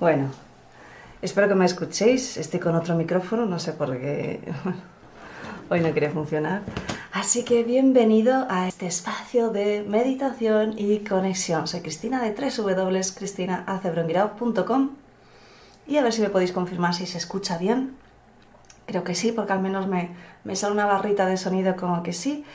Bueno, espero que me escuchéis. Estoy con otro micrófono, no sé por qué hoy no quería funcionar. Así que bienvenido a este espacio de meditación y conexión. Soy Cristina de www.cristinaacebrongirao.com y a ver si me podéis confirmar si se escucha bien. Creo que sí, porque al menos me, me sale una barrita de sonido como que sí.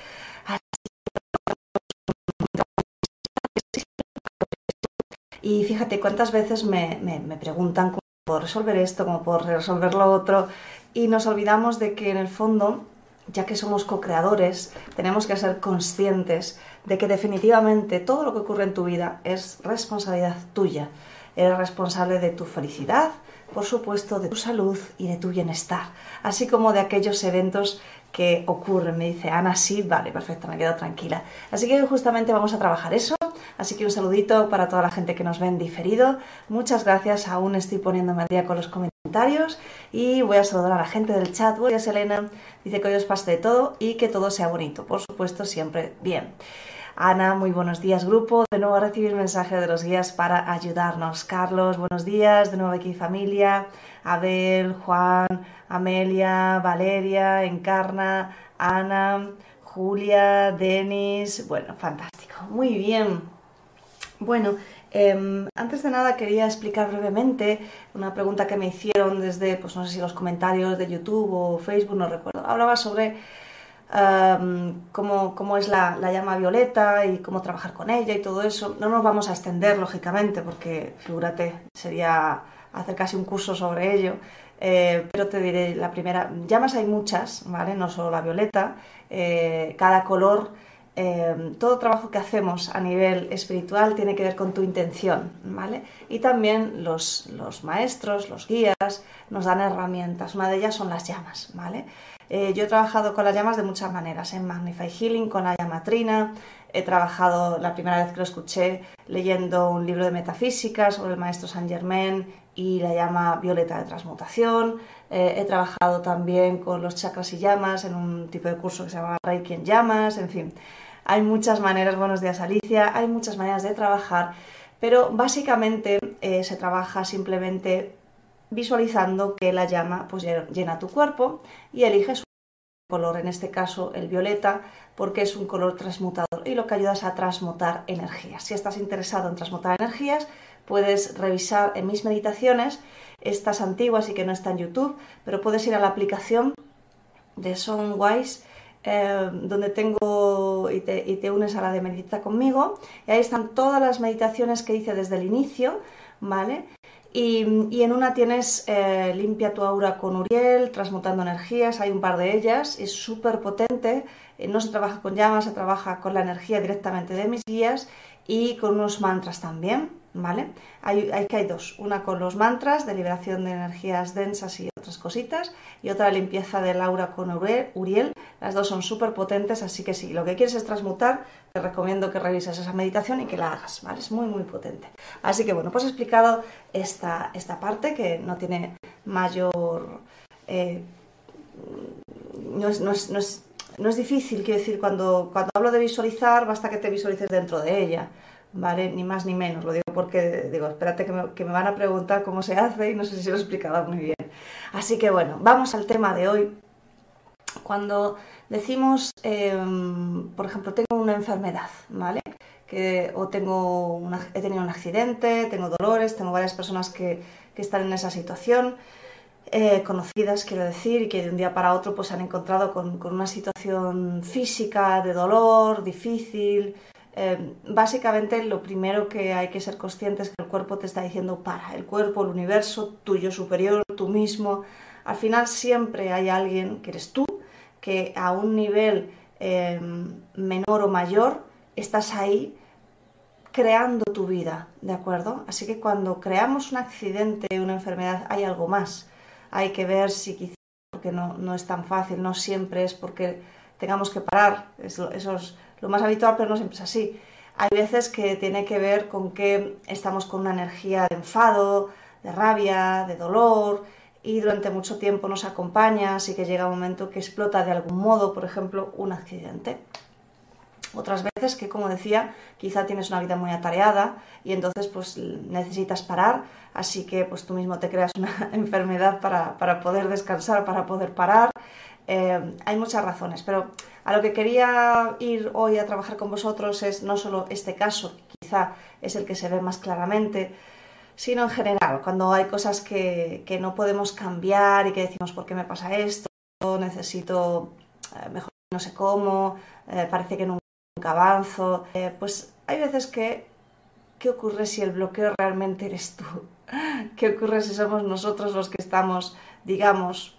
Y fíjate cuántas veces me, me, preguntan cómo puedo resolver esto, cómo puedo resolver lo otro, y nos olvidamos de que en el fondo, ya que somos co-creadores, tenemos que ser conscientes de que definitivamente todo lo que ocurre en tu vida es responsabilidad tuya. Eres responsable de tu felicidad, por supuesto, de tu salud y de tu bienestar, así como de aquellos eventos que ocurren. Me dice Ana, sí, vale, perfecto, me quedo tranquila. Así que justamente vamos a trabajar eso. Así que un saludito para toda la gente que nos ve en diferido. Muchas gracias, aún estoy poniéndome al día con los comentarios y voy a saludar a la gente del chat. Buenas, Elena. Dice que hoy os pase de todo y que todo sea bonito. Por supuesto, siempre bien. Ana, muy buenos días, grupo. De nuevo a recibir mensaje de los guías para ayudarnos. Carlos, buenos días. De nuevo aquí, familia. Abel, Juan, Amelia, Valeria, Encarna, Ana, Julia, Denis. Bueno, fantástico. Muy bien. Bueno, eh, antes de nada quería explicar brevemente una pregunta que me hicieron desde, pues no sé si los comentarios de YouTube o Facebook, no recuerdo. Hablaba sobre um, cómo, cómo, es la, la, llama violeta y cómo trabajar con ella y todo eso. No nos vamos a extender, lógicamente, porque figúrate, sería hacer casi un curso sobre ello. Eh, pero te diré, la primera, llamas hay muchas, ¿vale? No solo la violeta, eh, cada color eh, todo trabajo que hacemos a nivel espiritual tiene que ver con tu intención, ¿vale? Y también los, los, maestros, los guías, nos dan herramientas. Una de ellas son las llamas, ¿vale? Eh, yo he trabajado con las llamas de muchas maneras, en Magnify Healing, con la llama Trina, he trabajado la primera vez que lo escuché leyendo un libro de metafísica sobre el maestro Saint Germain y la llama violeta de transmutación. Eh, he trabajado también con los chakras y llamas en un tipo de curso que se llama Reiki en llamas, en fin. Hay muchas maneras, buenos días Alicia, hay muchas maneras de trabajar, pero básicamente eh, se trabaja simplemente visualizando que la llama pues, llena tu cuerpo y eliges un color, en este caso el violeta, porque es un color transmutador y lo que ayuda es a transmutar energías. Si estás interesado en transmutar energías, puedes revisar en mis meditaciones, estas antiguas y que no están en YouTube, pero puedes ir a la aplicación de Soundwise eh, donde tengo y te, unes a la de Medita conmigo. Y ahí están todas las meditaciones que hice desde el inicio, ¿vale? Y, en una tienes eh, Limpia tu aura con Uriel, transmutando energías, hay un par de ellas, es súper potente, eh, no se trabaja con llamas, se trabaja con la energía directamente de mis guías y con unos mantras también, ¿vale? Hay, hay, que hay dos, una con los mantras de liberación de energías densas y otras cositas, y otra limpieza del aura con Uriel. Las dos son súper potentes, así que si lo que quieres es transmutar, te recomiendo que revises esa meditación y que la hagas, ¿vale? Es muy, muy potente. Así que bueno, pues he explicado esta, esta parte que no tiene mayor... Eh, no, es, no, es, no, es, no es difícil, quiero decir, cuando, cuando hablo de visualizar, basta que te visualices dentro de ella. ¿Vale? Ni más ni menos. Lo digo porque, digo, espérate que me, que me, van a preguntar cómo se hace y no sé si lo he explicado muy bien. Así que bueno, vamos al tema de hoy. Cuando decimos, em, por ejemplo, tengo una enfermedad, ¿vale? Que, o tengo he tenido un accidente, tengo dolores, tengo varias personas que, que están en esa situación. Eh, conocidas, quiero decir, y que de un día para otro pues, se han encontrado con, con una situación física de dolor, difícil, Em, básicamente lo primero que hay que ser consciente es que el cuerpo te está diciendo para, el cuerpo, el universo, tuyo superior, tú mismo. Al final siempre hay alguien, que eres tú, que a un nivel em, menor o mayor estás ahí creando tu vida, ¿de acuerdo? Así que cuando creamos un accidente, una enfermedad, hay algo más. Hay que ver si quizás, porque no, no es tan fácil, no siempre es porque tengamos que parar, eso, es lo más habitual, pero no siempre es así. Hay veces que tiene que ver con que estamos con una energía de enfado, de rabia, de dolor, y durante mucho tiempo nos acompaña, así que llega un momento que explota de algún modo, por ejemplo, un accidente. Otras veces que, como decía, quizá tienes una vida muy atareada y entonces pues necesitas parar, así que pues tú mismo te creas una enfermedad para, para poder descansar, para poder parar. Eh, hay muchas razones, pero a lo que quería ir hoy a trabajar con vosotros es no solo este caso, que quizá es el que se ve más claramente, sino en general, cuando hay cosas que, no podemos cambiar y que decimos, ¿por qué me pasa esto? Necesito eh, mejor no sé cómo, eh, parece que nunca avanzo. pues hay veces que, ¿qué ocurre si el bloqueo realmente eres tú? ¿Qué ocurre si somos nosotros los que estamos, digamos,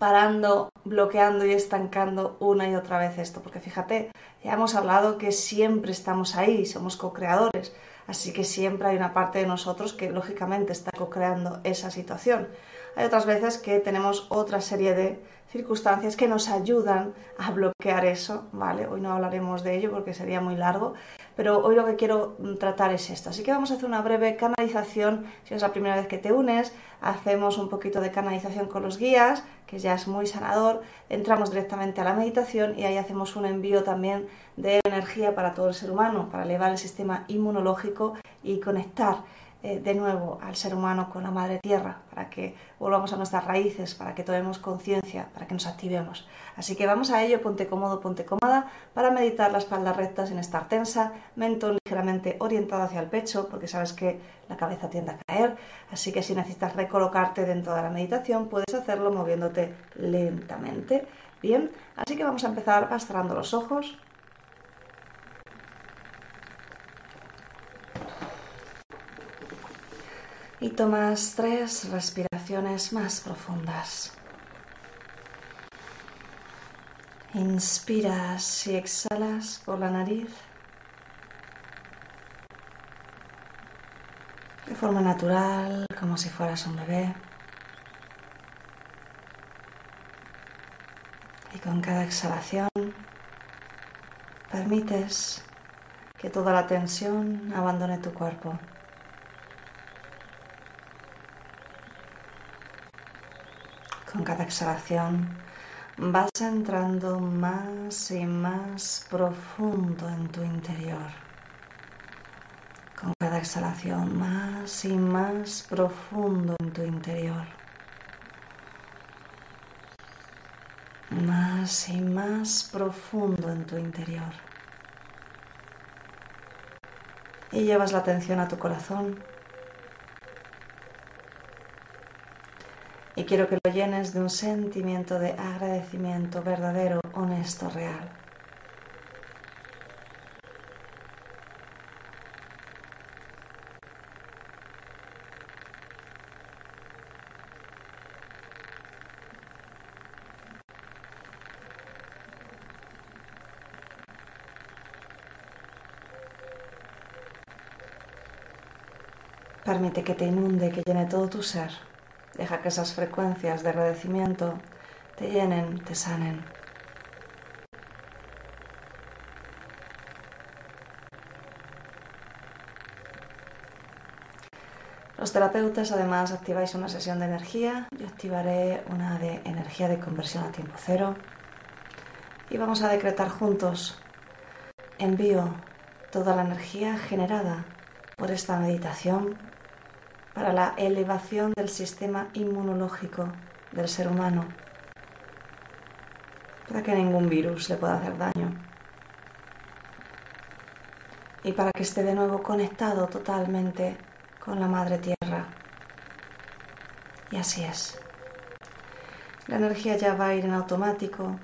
parando, bloqueando y estancando una y otra vez esto, porque fíjate, ya hemos hablado que siempre estamos ahí, somos co-creadores, así que siempre hay una parte de nosotros que lógicamente está co-creando esa situación. Hay otras veces que tenemos otra serie de circunstancias que nos ayudan a bloquear eso, ¿vale? Hoy no hablaremos de ello porque sería muy largo, pero hoy lo que quiero mm, tratar es esto. Así que vamos a hacer una breve canalización. Si es la primera vez que te unes, hacemos un poquito de canalización con los guías, que ya es muy sanador. Entramos directamente a la meditación y ahí hacemos un envío también de energía para todo el ser humano, para elevar el sistema inmunológico y conectar eh, de nuevo al ser humano con la madre tierra, para que volvamos a nuestras raíces, para que tomemos conciencia, para que nos activemos. Así que vamos a ello, ponte cómodo, ponte cómoda, para meditar la espalda recta sin estar tensa, mentón ligeramente orientado hacia el pecho, porque sabes que la cabeza tiende a caer, así que si necesitas recolocarte dentro de la meditación, puedes hacerlo moviéndote lentamente. Bien, así que vamos a empezar cerrando los ojos. Y tomas tres respiraciones más profundas. Inspiras y exhalas por la nariz de forma natural, como si fueras un bebé. Y con cada exhalación permites que toda la tensión abandone tu cuerpo. Cada exhalación vas entrando más y más profundo en tu interior. Con cada exhalación más y más profundo en tu interior. Más y más profundo en tu interior. Y llevas la atención a tu corazón Y quiero que lo llenes de un sentimiento de agradecimiento verdadero, honesto, real. Permite que te inunde, que llene todo tu ser. Deja que esas frecuencias de agradecimiento te llenen, te sanen. Los terapeutas además activáis una sesión de energía, yo activaré una de energía de conversión a tiempo cero. Y vamos a decretar juntos, envío toda la energía generada por esta meditación para la elevación del sistema inmunológico del ser humano, para que ningún virus le pueda hacer daño y para que esté de nuevo conectado totalmente con la Madre Tierra. Y así es. La energía ya va a ir en automático,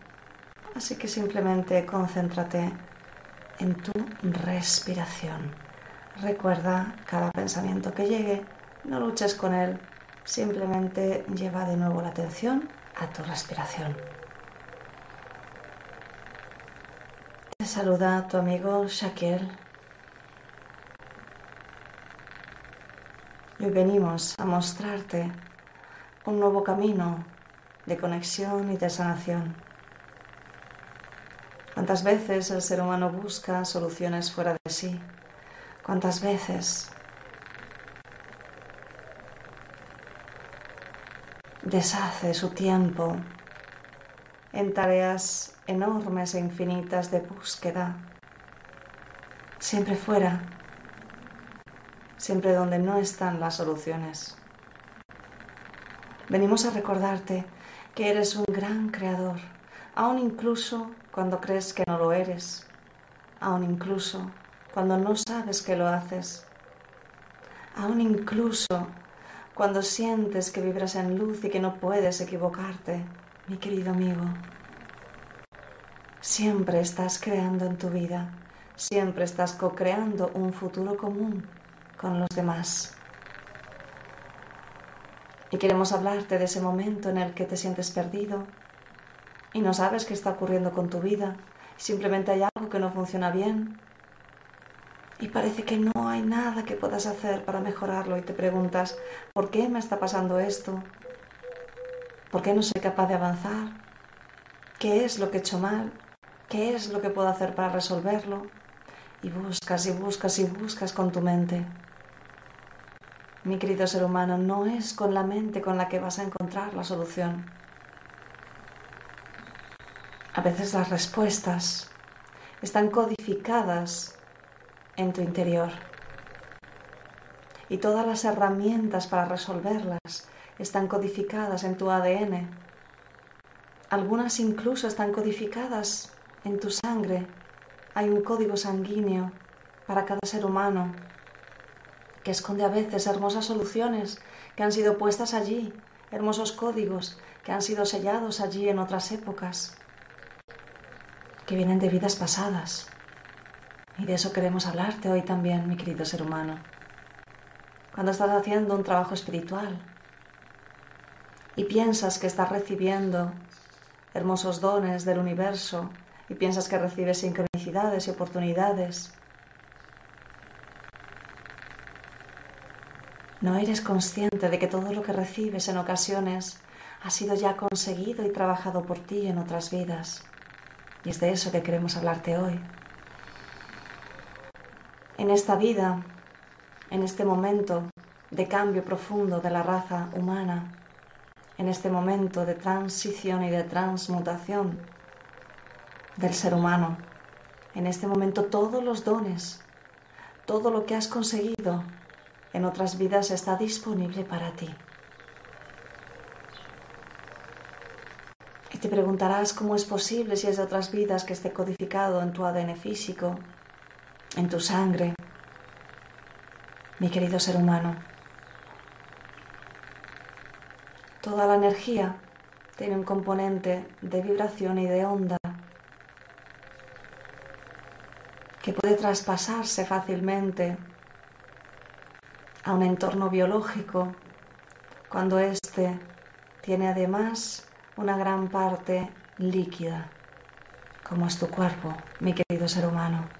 así que simplemente concéntrate en tu respiración. Recuerda cada pensamiento que llegue no luches con él, simplemente lleva de nuevo la atención a tu respiración. Te saluda tu amigo Shaquille. Hoy venimos a mostrarte un nuevo camino de conexión y de sanación. ¿Cuántas veces el ser humano busca soluciones fuera de sí? ¿Cuántas veces deshace su tiempo en tareas enormes e infinitas de búsqueda, siempre fuera, siempre donde no están las soluciones. Venimos a recordarte que eres un gran creador, aun incluso cuando crees que no lo eres, aun incluso cuando no sabes que lo haces, aun incluso cuando sientes que vibras en luz y que no puedes equivocarte, mi querido amigo. Siempre estás creando en tu vida, siempre estás co-creando un futuro común con los demás. Y queremos hablarte de ese momento en el que te sientes perdido y no sabes qué está ocurriendo con tu vida, simplemente hay algo que no funciona bien y parece que no hay nada que puedas hacer para mejorarlo y te preguntas, ¿por qué me está pasando esto? ¿Por qué no soy capaz de avanzar? ¿Qué es lo que he hecho mal? ¿Qué es lo que puedo hacer para resolverlo? Y buscas y buscas y buscas con tu mente. Mi querido ser humano, no es con la mente con la que vas a encontrar la solución. A veces las respuestas están codificadas en tu interior. Y todas las herramientas para resolverlas están codificadas en tu ADN. Algunas incluso están codificadas en tu sangre. Hay un código sanguíneo para cada ser humano que esconde a veces hermosas soluciones que han sido puestas allí, hermosos códigos que han sido sellados allí en otras épocas, que vienen de vidas pasadas. Y de eso queremos hablarte hoy también, mi querido ser humano. Cuando estás haciendo un trabajo espiritual y piensas que estás recibiendo hermosos dones del universo y piensas que recibes sincronicidades y oportunidades, no eres consciente de que todo lo que recibes en ocasiones ha sido ya conseguido y trabajado por ti en otras vidas. Y es de eso que queremos hablarte hoy en esta vida, en este momento de cambio profundo de la raza humana, en este momento de transición y de transmutación del ser humano, en este momento todos los dones, todo lo que has conseguido en otras vidas está disponible para ti. Y te preguntarás cómo es posible si es de otras vidas que esté codificado en tu ADN físico, en tu sangre, mi querido ser humano. Toda la energía tiene un componente de vibración y de onda que puede traspasarse fácilmente a un entorno biológico cuando éste tiene además una gran parte líquida, como es tu cuerpo, mi querido ser humano.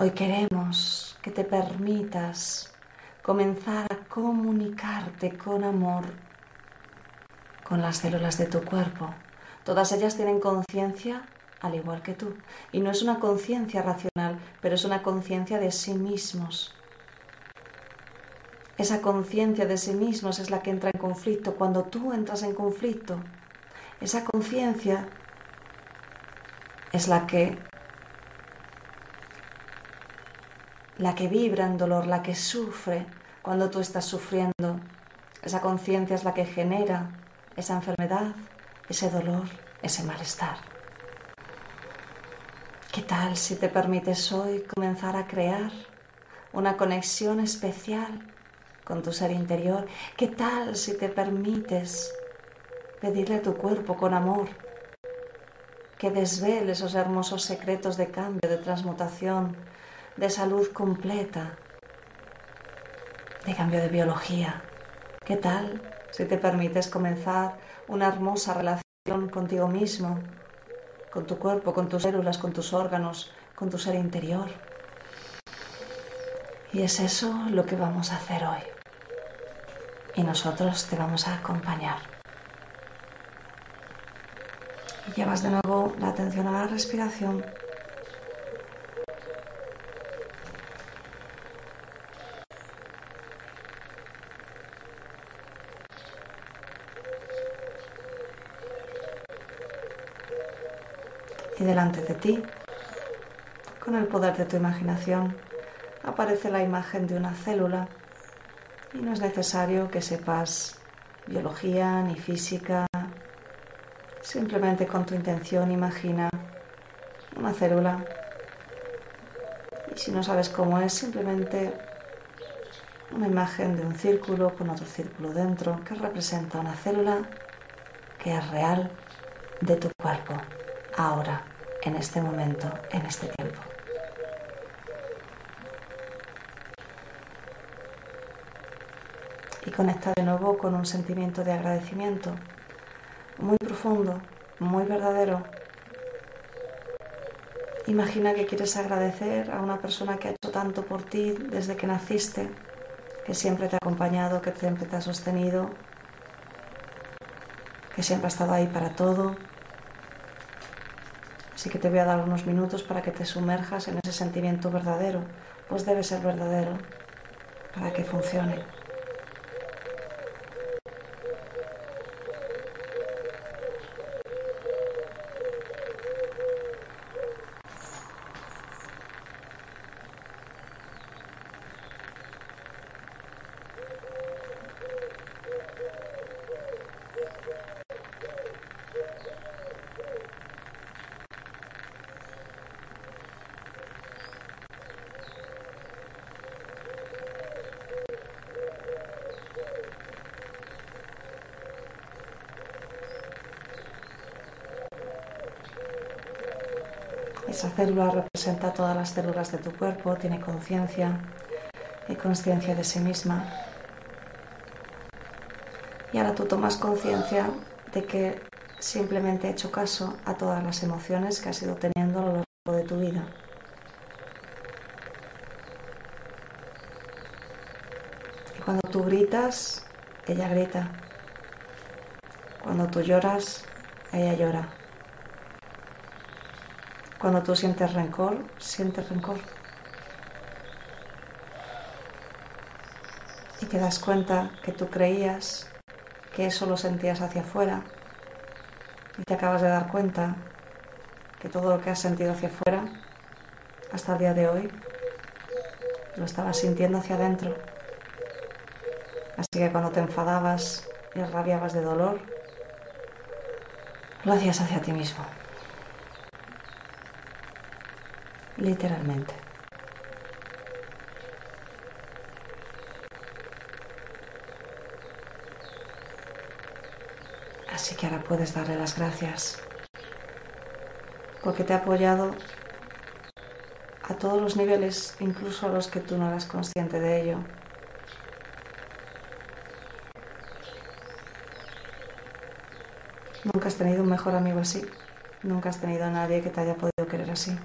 Hoy queremos que te permitas comenzar a comunicarte con amor con las células de tu cuerpo. Todas ellas tienen conciencia al igual que tú. Y no es una conciencia racional, pero es una conciencia de sí mismos. Esa conciencia de sí mismos es la que entra en conflicto cuando tú entras en conflicto. Esa conciencia es la que la que vibra en dolor, la que sufre cuando tú estás sufriendo. Esa conciencia es la que genera esa enfermedad, ese dolor, ese malestar. ¿Qué tal si te permites hoy comenzar a crear una conexión especial con tu ser interior? ¿Qué tal si te permites pedirle a tu cuerpo con amor que desvele esos hermosos secretos de cambio, de transmutación, de salud completa, de cambio de biología. ¿Qué tal si te permites comenzar una hermosa relación contigo mismo, con tu cuerpo, con tus células, con tus órganos, con tu ser interior? Y es eso lo que vamos a hacer hoy. Y nosotros te vamos a acompañar. Y llevas de nuevo la atención a la respiración. Delante de ti, con el poder de tu imaginación, aparece la imagen de una célula. Y no es necesario que sepas biología ni física, simplemente con tu intención imagina una célula. Y si no sabes cómo es, simplemente una imagen de un círculo con otro círculo dentro que representa una célula que es real de tu cuerpo ahora, en este momento, en este tiempo. Y conecta de nuevo con un sentimiento de agradecimiento muy profundo, muy verdadero. Imagina que quieres agradecer a una persona que ha hecho tanto por ti desde que naciste, que siempre te ha acompañado, que siempre te ha sostenido, que siempre ha estado ahí para todo, Así que te voy a dar unos minutos para que te sumerjas en ese sentimiento verdadero, pues debe ser verdadero para que funcione. Esa célula representa todas las células de tu cuerpo, tiene conciencia y conciencia de sí misma. Y ahora tú tomas conciencia de que simplemente he hecho caso a todas las emociones que has ido teniendo a lo largo de tu vida. Y cuando tú gritas, ella grita. Cuando tú lloras, ella llora. Cuando tú sientes rencor, sientes rencor. Y te das cuenta que tú creías que eso lo sentías hacia afuera y te acabas de dar cuenta que todo lo que has sentido hacia afuera hasta el día de hoy lo estabas sintiendo hacia adentro. Así que cuando te enfadabas y rabiabas de dolor, lo hacías hacia ti mismo. Literalmente. Así que ahora puedes darle las gracias porque te ha apoyado a todos los niveles, incluso a los que tú no eras consciente de ello. Nunca has tenido un mejor amigo así. Nunca has tenido a nadie que te haya podido querer así.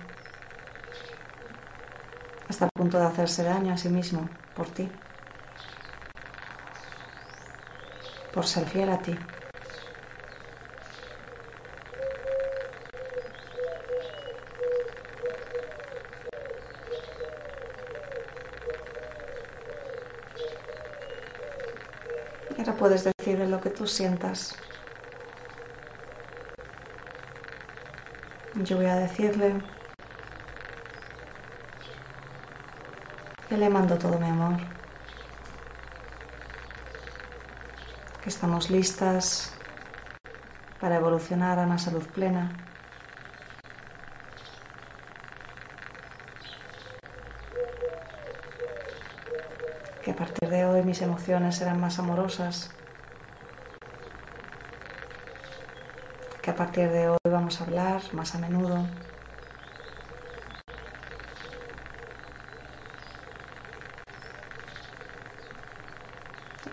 Hasta el punto de hacerse daño a sí mismo por ti. Por ser fiel a ti. Ahora puedes decirle lo que tú sientas. Yo voy a decirle que le mando todo mi amor, que estamos listas para evolucionar a una salud plena. Que a partir de hoy mis emociones serán más amorosas. Que a partir de hoy vamos a hablar más a menudo.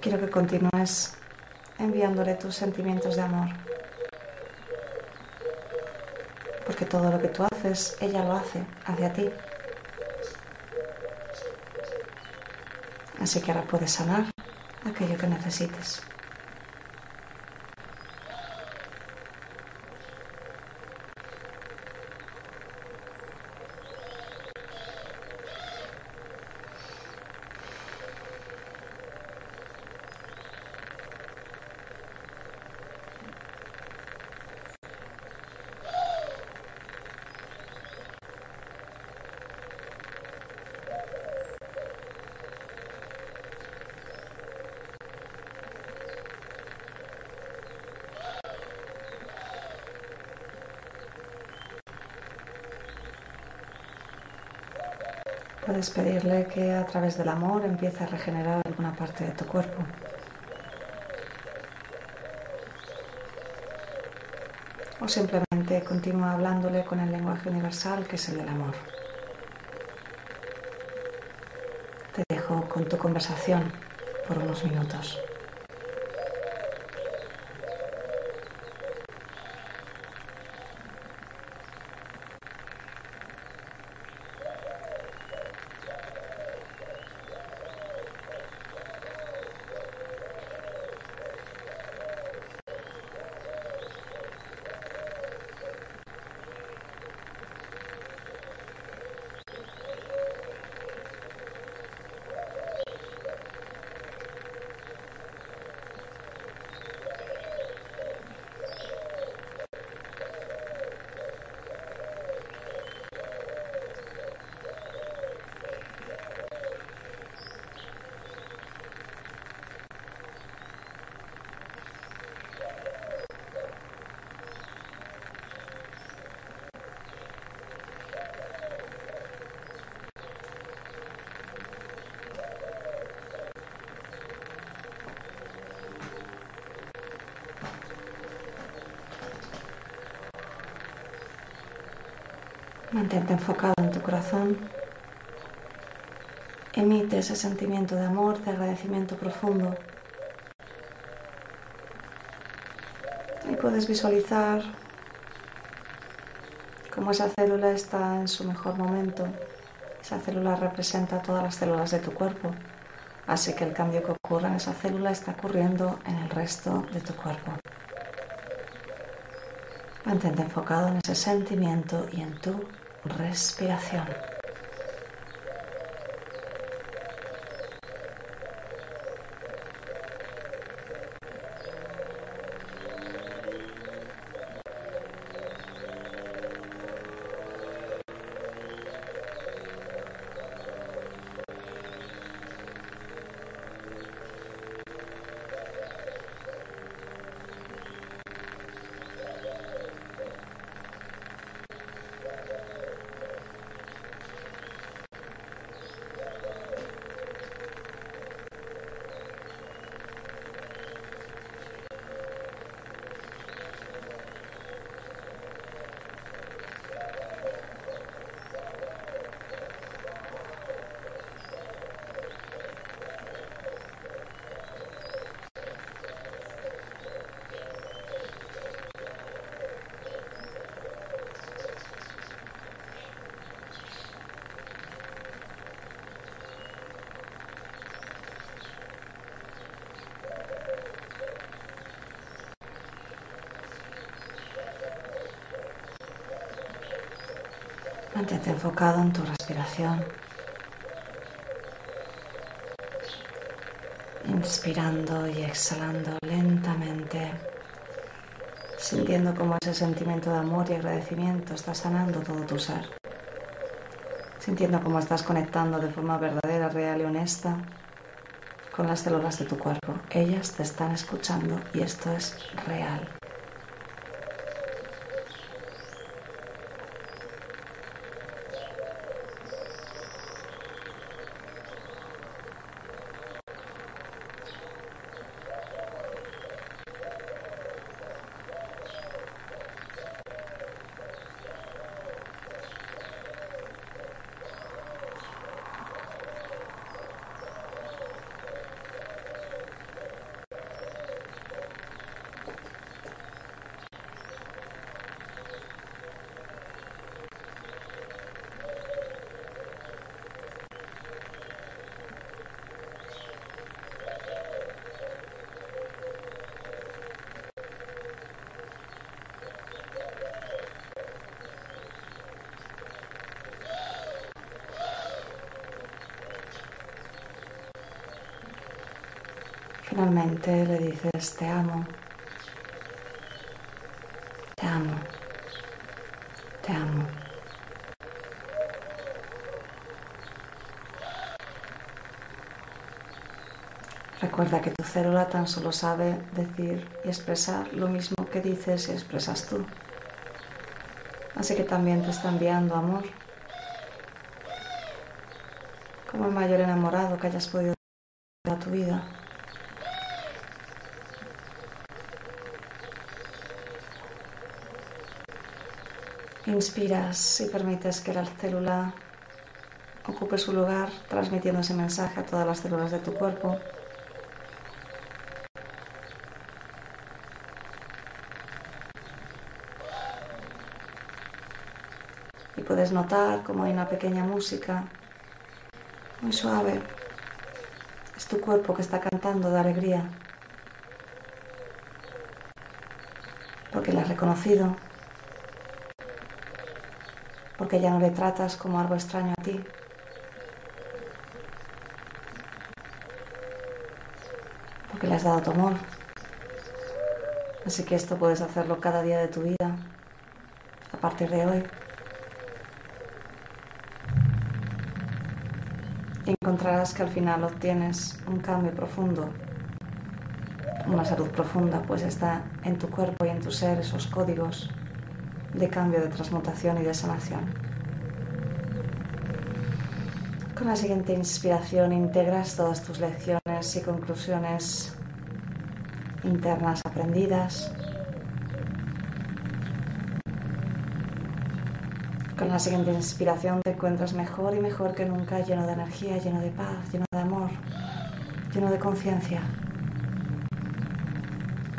Quiero que continúes enviándole tus sentimientos de amor. Porque todo lo que tú haces, ella lo hace hacia ti. Así que ahora puedes sanar aquello que necesites. Puedes pedirle que a través del amor empiece a regenerar alguna parte de tu cuerpo. O simplemente continúa hablándole con el lenguaje universal que es el del amor. Te dejo con tu conversación por unos minutos. Mantente enfocado en tu corazón. Emite ese sentimiento de amor, de agradecimiento profundo. Y puedes visualizar cómo esa célula está en su mejor momento. Esa célula representa todas las células de tu cuerpo. Así que el cambio que ocurra en esa célula está ocurriendo en el resto de tu cuerpo. Mantente enfocado en ese sentimiento y en tu respiración. Mantente enfocado en tu respiración. Inspirando y exhalando lentamente, sintiendo cómo ese sentimiento de amor y agradecimiento está sanando todo tu ser. Sintiendo cómo estás conectando de forma verdadera, real y honesta con las células de tu cuerpo. Ellas te están escuchando y esto es real. Finalmente le dices, te amo, te amo, te amo. Recuerda que tu célula tan solo sabe decir y expresar lo mismo que dices y expresas tú. Así que también te está enviando amor. Como el mayor enamorado que hayas podido a tu vida. Inspiras y permites que la célula ocupe su lugar, transmitiendo ese mensaje a todas las células de tu cuerpo. Y puedes notar como hay una pequeña música muy suave. Es tu cuerpo que está cantando de alegría. Porque la has reconocido porque ya no le tratas como algo extraño a ti. Porque le has dado tu amor. Así que esto puedes hacerlo cada día de tu vida, a partir de hoy. Y encontrarás que al final obtienes un cambio profundo, una salud profunda, pues está en tu cuerpo y en tu ser esos códigos de cambio, de transmutación y de sanación. Con la siguiente inspiración integras todas tus lecciones y conclusiones internas aprendidas. Con la siguiente inspiración te encuentras mejor y mejor que nunca, lleno de energía, lleno de paz, lleno de amor, lleno de conciencia.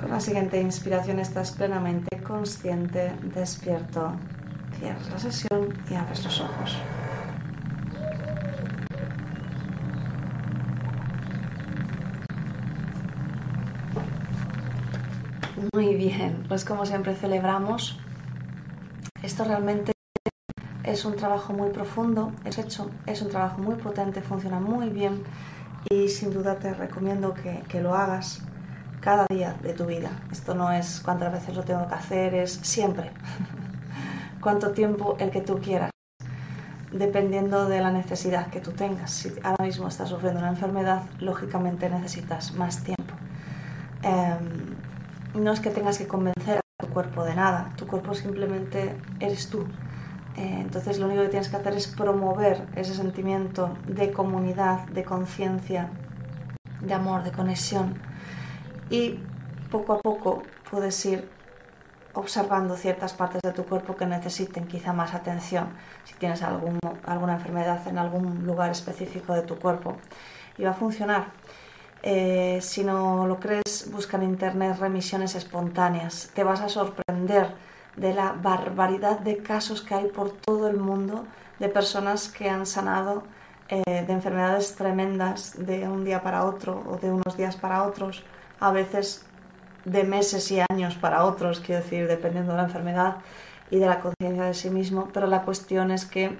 Con la siguiente inspiración estás plenamente consciente, despierto. Cierras la sesión y abres los ojos. Muy bien, pues como siempre celebramos. Esto realmente es un trabajo muy profundo, es hecho, es un trabajo muy potente, funciona muy bien y sin duda te recomiendo que, que lo hagas cada día de tu vida. Esto no es cuántas veces lo tengo que hacer, es siempre. Cuánto tiempo el que tú quieras, dependiendo de la necesidad que tú tengas. Si ahora mismo estás sufriendo una enfermedad, lógicamente necesitas más tiempo. Em, no es que tengas que convencer a tu cuerpo de nada, tu cuerpo simplemente eres tú. Eh, entonces lo único que tienes que hacer es promover ese sentimiento de comunidad, de conciencia, de amor, de conexión y poco a poco puedes ir observando ciertas partes de tu cuerpo que necesiten quizá más atención, si tienes alguna enfermedad en algún lugar específico de tu cuerpo. Y va a funcionar. Eh, si no lo crees, busca en internet remisiones espontáneas. Te vas a sorprender de la barbaridad de casos que hay por todo el mundo de personas que han sanado eh, de enfermedades tremendas de un día para otro o de unos días para otros a veces de meses y años para otros, quiero decir, dependiendo de la enfermedad. y de la conciencia de sí mismo, pero la cuestión es que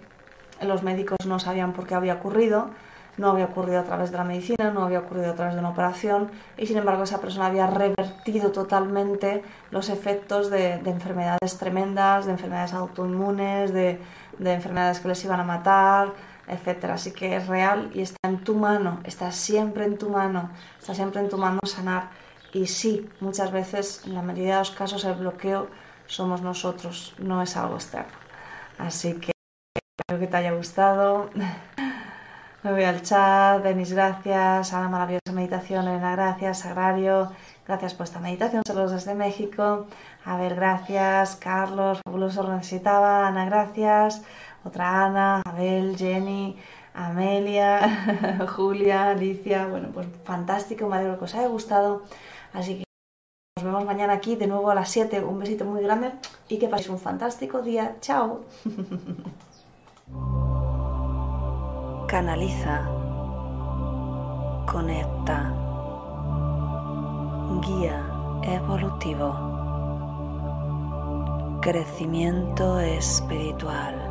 los médicos no sabían por qué había ocurrido, no había ocurrido a través de la medicina, no había ocurrido a través de una operación y sin embargo esa persona había revertido totalmente los efectos de, enfermedades tremendas, de enfermedades autoinmunes, de, de enfermedades que les iban a matar, etcétera. Así que es real y está en tu mano, está siempre en tu mano, está siempre en tu mano sanar. Y sí, muchas veces, en la mayoría de los casos, el bloqueo somos nosotros, no es algo externo. Así que espero que te haya gustado. Me voy al chat. Denis, gracias. A la maravillosa meditación, Elena, gracias. Sagrario, gracias por esta meditación. Saludos desde México. A ver, gracias. Carlos, fabuloso, lo necesitaba. Ana, gracias. Otra Ana, Abel, Jenny, Amelia, Julia, Alicia. Bueno, pues fantástico. Me alegro que os haya gustado. Así que nos vemos mañana aquí de nuevo a las 7. Un besito muy grande y que paséis un fantástico día. Chao. Canaliza. Conecta. Guía evolutivo. Crecimiento espiritual.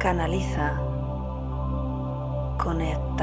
Canaliza, conecta